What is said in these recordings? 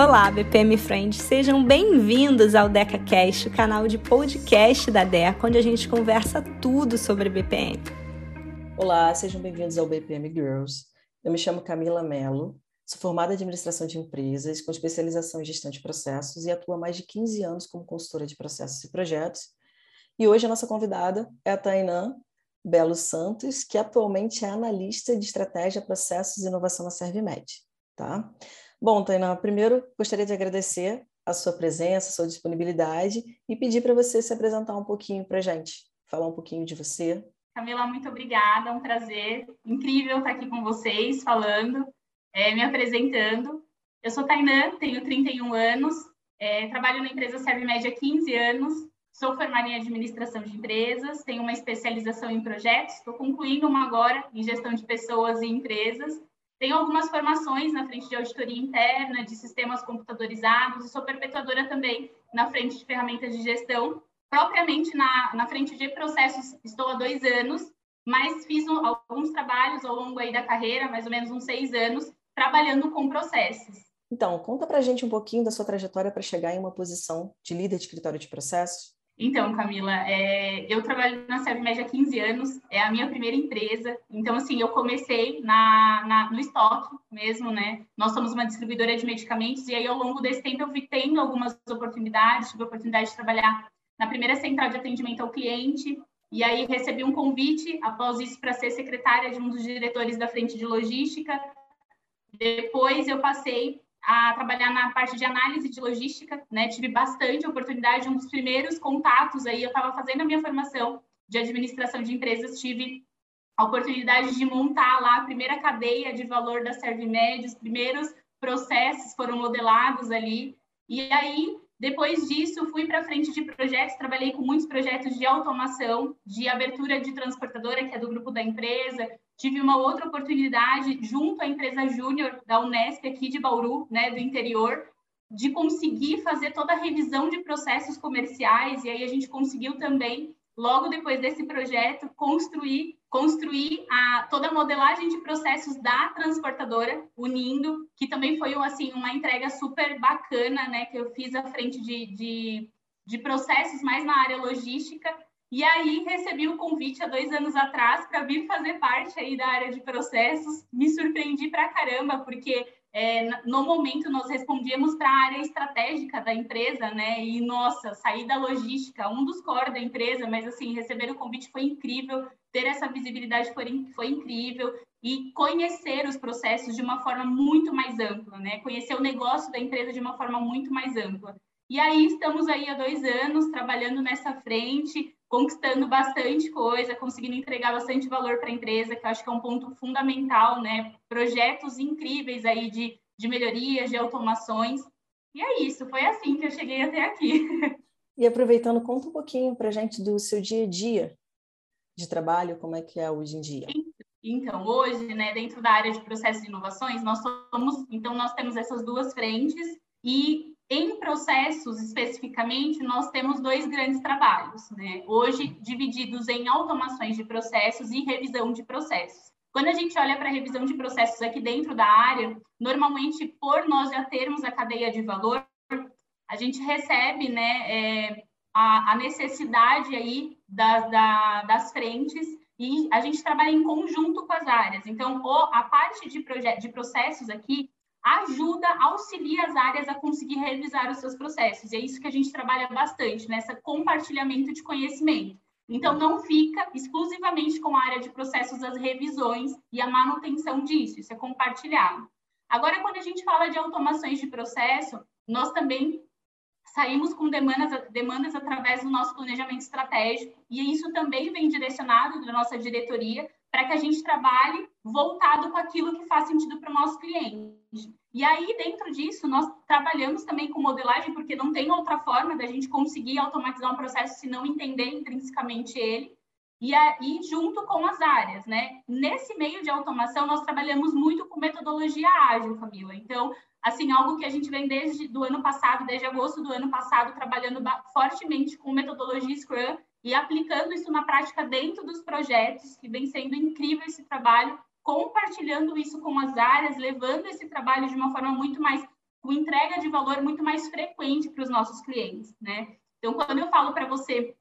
Olá, BPM Friends, sejam bem-vindos ao DecaCast, o canal de podcast da Deca, onde a gente conversa tudo sobre BPM. Olá, sejam bem-vindos ao BPM Girls. Eu me chamo Camila Mello, sou formada em administração de empresas, com especialização em gestão de processos e atuo há mais de 15 anos como consultora de processos e projetos. E hoje a nossa convidada é a Tainã Belo Santos, que atualmente é analista de estratégia, processos e inovação na Servimed. Tá? Bom, Tainá, primeiro gostaria de agradecer a sua presença, a sua disponibilidade e pedir para você se apresentar um pouquinho para a gente, falar um pouquinho de você. Camila, muito obrigada, é um prazer incrível estar aqui com vocês, falando, é, me apresentando. Eu sou Tainã, tenho 31 anos, é, trabalho na empresa Serve Média há 15 anos, sou formada em administração de empresas, tenho uma especialização em projetos, estou concluindo uma agora em gestão de pessoas e empresas, tenho algumas formações na frente de auditoria interna, de sistemas computadorizados, e sou perpetuadora também na frente de ferramentas de gestão. Propriamente na, na frente de processos, estou há dois anos, mas fiz um, alguns trabalhos ao longo aí da carreira, mais ou menos uns seis anos, trabalhando com processos. Então, conta para gente um pouquinho da sua trajetória para chegar em uma posição de líder de escritório de processos. Então, Camila, é, eu trabalho na Serve Média há 15 anos, é a minha primeira empresa. Então, assim, eu comecei na, na, no estoque mesmo, né? Nós somos uma distribuidora de medicamentos e aí, ao longo desse tempo, eu vi tendo algumas oportunidades. Tive a oportunidade de trabalhar na primeira central de atendimento ao cliente e aí recebi um convite, após isso, para ser secretária de um dos diretores da frente de logística. Depois, eu passei a trabalhar na parte de análise de logística, né? Tive bastante oportunidade, um dos primeiros contatos aí, eu estava fazendo a minha formação de administração de empresas, tive a oportunidade de montar lá a primeira cadeia de valor da Servimed, os primeiros processos foram modelados ali. E aí, depois disso, fui para frente de projetos, trabalhei com muitos projetos de automação, de abertura de transportadora, que é do grupo da empresa, tive uma outra oportunidade junto à empresa Júnior da Unesp aqui de Bauru, né, do interior, de conseguir fazer toda a revisão de processos comerciais. E aí a gente conseguiu também logo depois desse projeto construir construir a, toda a modelagem de processos da transportadora unindo que também foi assim uma entrega super bacana né que eu fiz à frente de, de, de processos mais na área logística e aí recebi o convite há dois anos atrás para vir fazer parte aí da área de processos. Me surpreendi para caramba, porque é, no momento nós respondíamos para a área estratégica da empresa, né? E nossa, sair da logística, um dos core da empresa, mas assim, receber o convite foi incrível, ter essa visibilidade foi, foi incrível e conhecer os processos de uma forma muito mais ampla, né? Conhecer o negócio da empresa de uma forma muito mais ampla. E aí estamos aí há dois anos trabalhando nessa frente, conquistando bastante coisa, conseguindo entregar bastante valor para a empresa, que eu acho que é um ponto fundamental, né? Projetos incríveis aí de, de melhorias, de automações. E é isso, foi assim que eu cheguei até aqui. E aproveitando, conta um pouquinho para a gente do seu dia a dia de trabalho, como é que é hoje em dia. Então, hoje, né, dentro da área de processos e inovações, nós somos, então nós temos essas duas frentes e em processos, especificamente, nós temos dois grandes trabalhos, né? hoje divididos em automações de processos e revisão de processos. Quando a gente olha para a revisão de processos aqui dentro da área, normalmente, por nós já termos a cadeia de valor, a gente recebe né, é, a, a, necessidade aí das, da, das frentes e a gente trabalha em conjunto com as áreas. Então, o, a parte de, de processos aqui ajuda, auxilia as áreas a conseguir revisar os seus processos. E é isso que a gente trabalha bastante, nessa compartilhamento de conhecimento. Então, não fica exclusivamente com a área de processos as revisões e a manutenção disso, isso é compartilhado. Agora, quando a gente fala de automações de processo, nós também saímos com demandas, demandas através do nosso planejamento estratégico, e isso também vem direcionado da nossa diretoria para que a gente trabalhe voltado com aquilo que faz sentido para o nosso cliente. E aí, dentro disso, nós trabalhamos também com modelagem, porque não tem outra forma da gente conseguir automatizar um processo se não entender intrinsecamente ele. E aí, junto com as áreas, né? Nesse meio de automação, nós trabalhamos muito com metodologia ágil, Camila. Então, assim, algo que a gente vem desde do ano passado, desde agosto do ano passado, trabalhando fortemente com metodologia Scrum e aplicando isso na prática dentro dos projetos, que vem sendo incrível esse trabalho, compartilhando isso com as áreas, levando esse trabalho de uma forma muito mais com entrega de valor muito mais frequente para os nossos clientes, né? Então, quando eu falo para você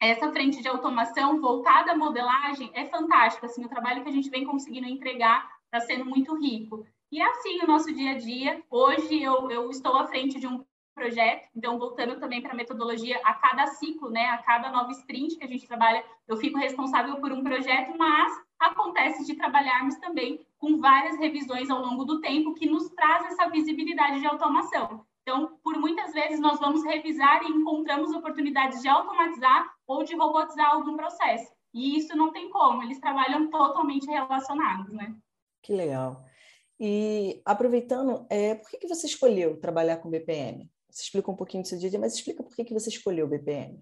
essa frente de automação voltada à modelagem é fantástica, assim, o trabalho que a gente vem conseguindo entregar está sendo muito rico. E é assim o nosso dia a dia. Hoje eu, eu estou à frente de um projeto, então voltando também para a metodologia, a cada ciclo, né, a cada nova sprint que a gente trabalha, eu fico responsável por um projeto, mas acontece de trabalharmos também com várias revisões ao longo do tempo que nos traz essa visibilidade de automação. Então, por muitas vezes nós vamos revisar e encontramos oportunidades de automatizar ou de robotizar algum processo. E isso não tem como, eles trabalham totalmente relacionados, né? Que legal. E aproveitando, é, por que, que você escolheu trabalhar com BPM? Você explica um pouquinho do seu dia a dia, mas explica por que, que você escolheu o BPM.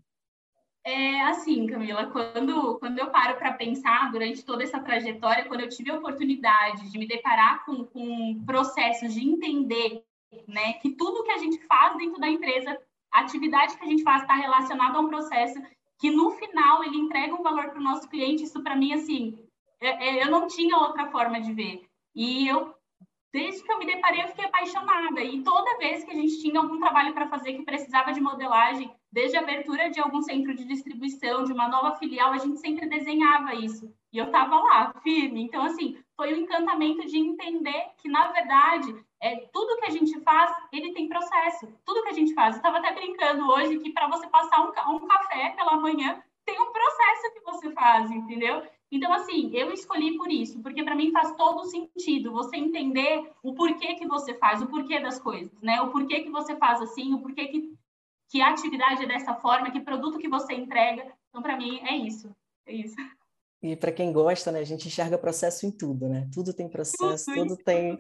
É assim, Camila, quando, quando eu paro para pensar durante toda essa trajetória, quando eu tive a oportunidade de me deparar com, com processos de entender né, que tudo que a gente faz dentro da empresa, a atividade que a gente faz está relacionada a um processo que no final ele entrega um valor para o nosso cliente, isso para mim, assim, é, é, eu não tinha outra forma de ver. E eu desde que eu me deparei, eu fiquei apaixonada. E toda vez que a gente tinha algum trabalho para fazer que precisava de modelagem, desde a abertura de algum centro de distribuição, de uma nova filial, a gente sempre desenhava isso. E eu estava lá, firme. Então, assim, foi o um encantamento de entender que, na verdade, é, tudo que a gente faz, ele tem processo. Tudo que a gente faz. Eu estava até brincando hoje que para você passar um, um café pela manhã, tem um processo que você faz, entendeu? Então, assim, eu escolhi por isso, porque para mim faz todo sentido você entender o porquê que você faz, o porquê das coisas, né? O porquê que você faz assim, o porquê que, que a atividade é dessa forma, que produto que você entrega. Então, para mim, é isso. É isso. E para quem gosta, né, a gente enxerga processo em tudo, né? Tudo tem processo, tudo, tudo tem.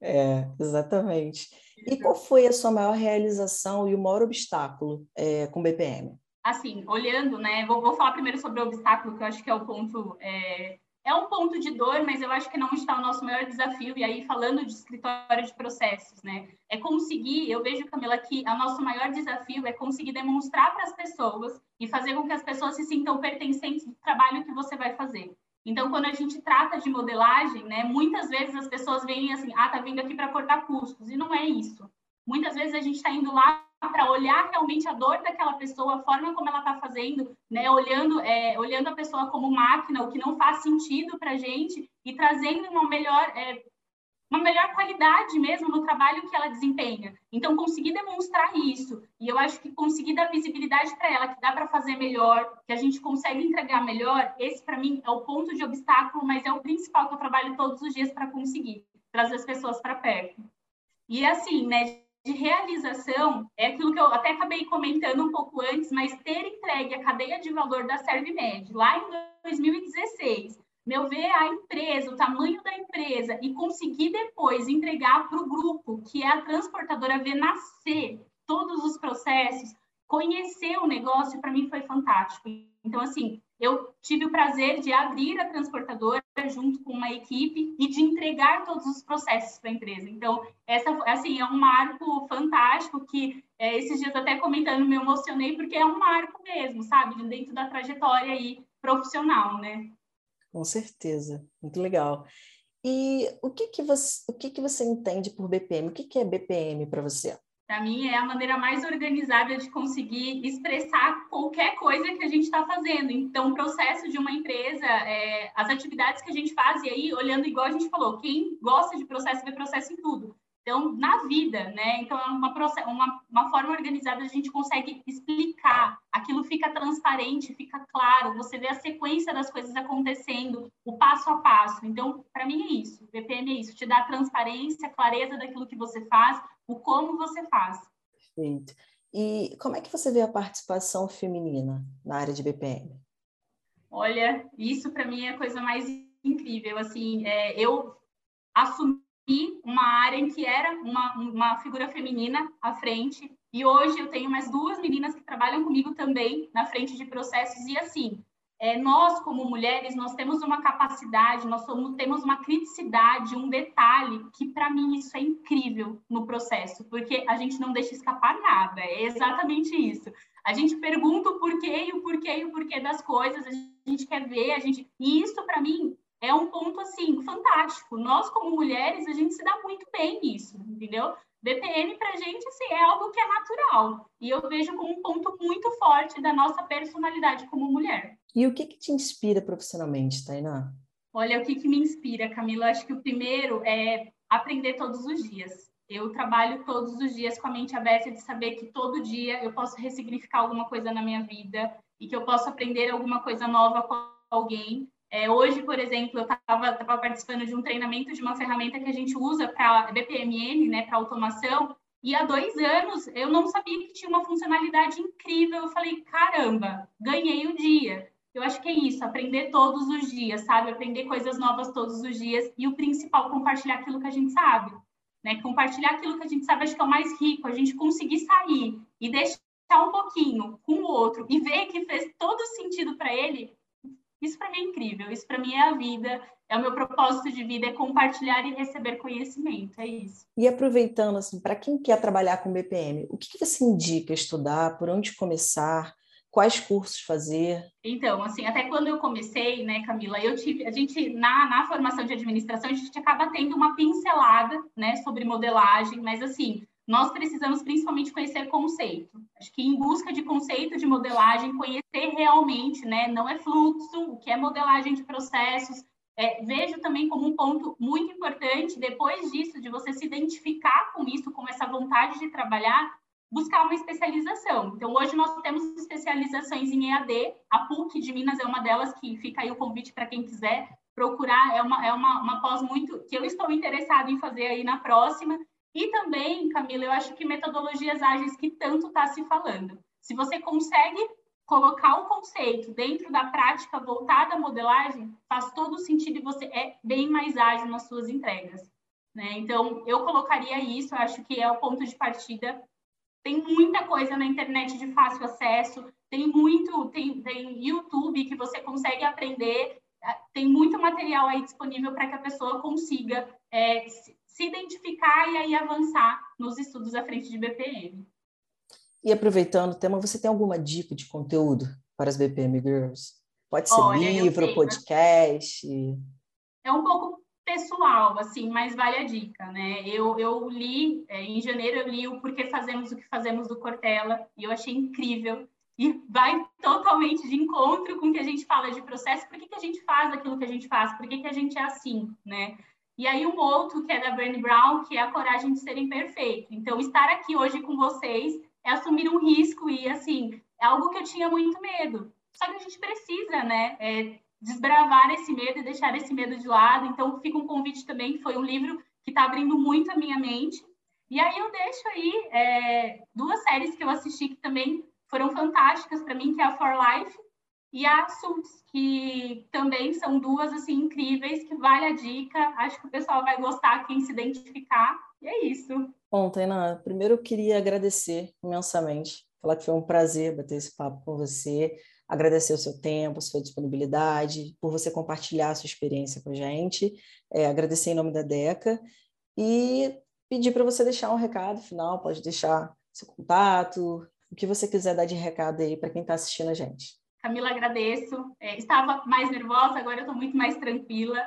É, exatamente. E qual foi a sua maior realização e o maior obstáculo é, com BPM? Assim, olhando, né? Vou, vou, falar primeiro sobre o obstáculo, que eu acho que é o ponto. É, é um ponto de dor, mas eu acho que não está o nosso maior desafio. E aí, falando de escritório de processos, né? É conseguir, eu vejo, Camila, que o nosso maior desafio é conseguir demonstrar para as pessoas e fazer com que as pessoas se sintam pertencentes do trabalho que você vai fazer. Então, quando a gente trata de modelagem, né, muitas vezes as pessoas veem assim, ah, tá vindo aqui para cortar custos, e não é isso. Muitas vezes a gente está indo lá para olhar realmente a dor daquela pessoa, a forma como ela está fazendo, né? Olhando, é, olhando a pessoa como máquina, o que não faz sentido para a gente e trazendo uma melhor, é, uma melhor qualidade mesmo no trabalho que ela desempenha. Então, conseguir demonstrar isso e eu acho que conseguir dar visibilidade para ela, que dá para fazer melhor, que a gente consegue entregar melhor, esse para mim é o ponto de obstáculo, mas é o principal que eu trabalho todos os dias para conseguir trazer as pessoas para perto. E assim, né? De realização é aquilo que eu até acabei comentando um pouco antes, mas ter entregue a cadeia de valor da ServiMed lá em 2016, meu ver a empresa, o tamanho da empresa e conseguir depois entregar para o grupo, que é a transportadora, ver nascer todos os processos, conhecer o negócio, para mim foi fantástico. Então, assim, eu tive o prazer de abrir a transportadora junto com uma equipe e de entregar todos os processos para a empresa. Então, essa assim é um marco fantástico que é, esses dias até comentando me emocionei porque é um marco mesmo, sabe, dentro da trajetória aí profissional, né? Com certeza, muito legal. E o que que você, o que que você entende por BPM? O que que é BPM para você? Para mim, é a maneira mais organizada de conseguir expressar qualquer coisa que a gente está fazendo. Então, o processo de uma empresa, é, as atividades que a gente faz, e aí, olhando igual a gente falou, quem gosta de processo vê processo em tudo. Então, na vida, né? Então, é uma, uma, uma forma organizada, a gente consegue explicar, aquilo fica transparente, fica claro, você vê a sequência das coisas acontecendo, o passo a passo. Então, para mim é isso, o BPM é isso, te dá transparência, clareza daquilo que você faz, o como você faz. Perfeito. E como é que você vê a participação feminina na área de BPM? Olha, isso para mim é a coisa mais incrível. Assim, é, eu assumi uma área em que era uma, uma figura feminina à frente, e hoje eu tenho mais duas meninas que trabalham comigo também na frente de processos, e assim, é, nós, como mulheres, nós temos uma capacidade, nós somos, temos uma criticidade, um detalhe que, para mim, isso é incrível no processo, porque a gente não deixa escapar nada, é exatamente isso. A gente pergunta o porquê e o porquê e o porquê das coisas, a gente quer ver, a gente... E isso, para mim, é um ponto assim fantástico. Nós como mulheres a gente se dá muito bem nisso, entendeu? BPM para a gente assim, é algo que é natural. E eu vejo como um ponto muito forte da nossa personalidade como mulher. E o que, que te inspira profissionalmente, Tainá? Olha, o que, que me inspira, Camila? Acho que o primeiro é aprender todos os dias. Eu trabalho todos os dias com a mente aberta de saber que todo dia eu posso ressignificar alguma coisa na minha vida e que eu posso aprender alguma coisa nova com alguém. É, hoje, por exemplo, eu estava participando de um treinamento de uma ferramenta que a gente usa para BPMN, né, para automação, e há dois anos eu não sabia que tinha uma funcionalidade incrível. Eu falei, caramba, ganhei o dia. Eu acho que é isso, aprender todos os dias, sabe? Aprender coisas novas todos os dias e o principal, compartilhar aquilo que a gente sabe. Né? Compartilhar aquilo que a gente sabe, acho que é o mais rico, a gente conseguir sair e deixar um pouquinho com o outro e ver que fez todo sentido para ele, isso para mim é incrível, isso para mim é a vida, é o meu propósito de vida, é compartilhar e receber conhecimento, é isso. E aproveitando, assim, para quem quer trabalhar com BPM, o que, que você indica estudar, por onde começar? quais cursos fazer? Então, assim, até quando eu comecei, né, Camila, eu tive, a gente na, na formação de administração a gente acaba tendo uma pincelada, né, sobre modelagem, mas assim, nós precisamos principalmente conhecer conceito. Acho que em busca de conceito de modelagem, conhecer realmente, né, não é fluxo, o que é modelagem de processos. É, vejo também como um ponto muito importante, depois disso, de você se identificar com isso, com essa vontade de trabalhar, buscar uma especialização. Então, hoje nós temos especializações em EAD, a PUC de Minas é uma delas, que fica aí o convite para quem quiser procurar, é uma, é uma, uma pós muito, que eu estou interessada em fazer aí na próxima, e também, Camila, eu acho que metodologias ágeis que tanto está se falando. Se você consegue colocar o conceito dentro da prática voltada à modelagem, faz todo sentido e você é bem mais ágil nas suas entregas. Né? Então, eu colocaria isso, eu acho que é o ponto de partida tem muita coisa na internet de fácil acesso, tem muito, tem, tem YouTube que você consegue aprender, é, tem muito material aí disponível para que a pessoa consiga é, se identificar e aí avançar nos estudos à frente de BPM. E aproveitando o tema, você tem alguma dica de conteúdo para as BPM Girls? Pode ser Olha, livro, podcast? É um pouco pessoal, assim, mas vale a dica, né? Eu, eu li, é, em janeiro eu li o Porquê Fazemos o que Fazemos do Cortella, e eu achei incrível, e vai totalmente de encontro com o que a gente fala de processo, por que, que a gente faz aquilo que a gente faz, por que, que a gente é assim, né? E aí um outro que é da Brené Brown, que é a coragem de ser imperfeito. Então, estar aqui hoje com vocês é assumir um risco e, assim, é algo que eu tinha muito medo. Só que a gente precisa, né, é, desbravar esse medo e deixar esse medo de lado. Então, fica um convite também, foi um livro que está abrindo muito a minha mente. E aí eu deixo aí é, duas séries que eu assisti que também foram fantásticas para mim, que é a For Life e a Suits, que também são duas assim incríveis, que vale a dica. Acho que o pessoal vai gostar, quem se identificar. E é isso. Bom, Tainá, primeiro eu queria agradecer imensamente, falar que foi um prazer bater esse papo com você agradecer o seu tempo, sua disponibilidade, por você compartilhar a sua experiência com a gente, é, agradecer em nome da DECA e pedir para você deixar um recado final, pode deixar seu contato, o que você quiser dar de recado aí para quem está assistindo a gente. Camila, agradeço. É, estava mais nervosa, agora eu estou muito mais tranquila.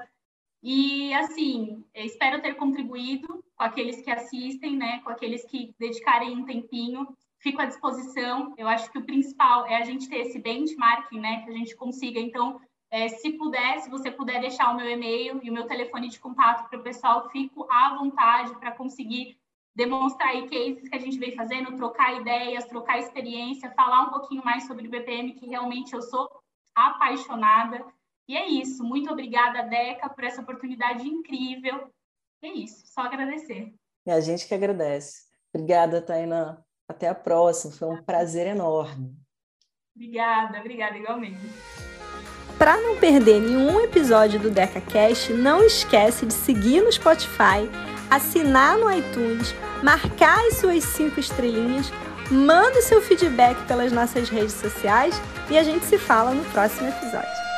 E, assim, espero ter contribuído com aqueles que assistem, né, com aqueles que dedicarem um tempinho fico à disposição. Eu acho que o principal é a gente ter esse benchmarking, né? Que a gente consiga. Então, é, se puder, se você puder deixar o meu e-mail e o meu telefone de contato para o pessoal, fico à vontade para conseguir demonstrar aí cases que a gente vem fazendo, trocar ideias, trocar experiência, falar um pouquinho mais sobre o BPM, que realmente eu sou apaixonada. E é isso. Muito obrigada, Deca, por essa oportunidade incrível. É isso. Só agradecer. É a gente que agradece. Obrigada, Tainá. Até a próxima, foi um prazer enorme. Obrigada, obrigada igualmente. Para não perder nenhum episódio do DecaCast, não esquece de seguir no Spotify, assinar no iTunes, marcar as suas cinco estrelinhas, manda seu feedback pelas nossas redes sociais e a gente se fala no próximo episódio.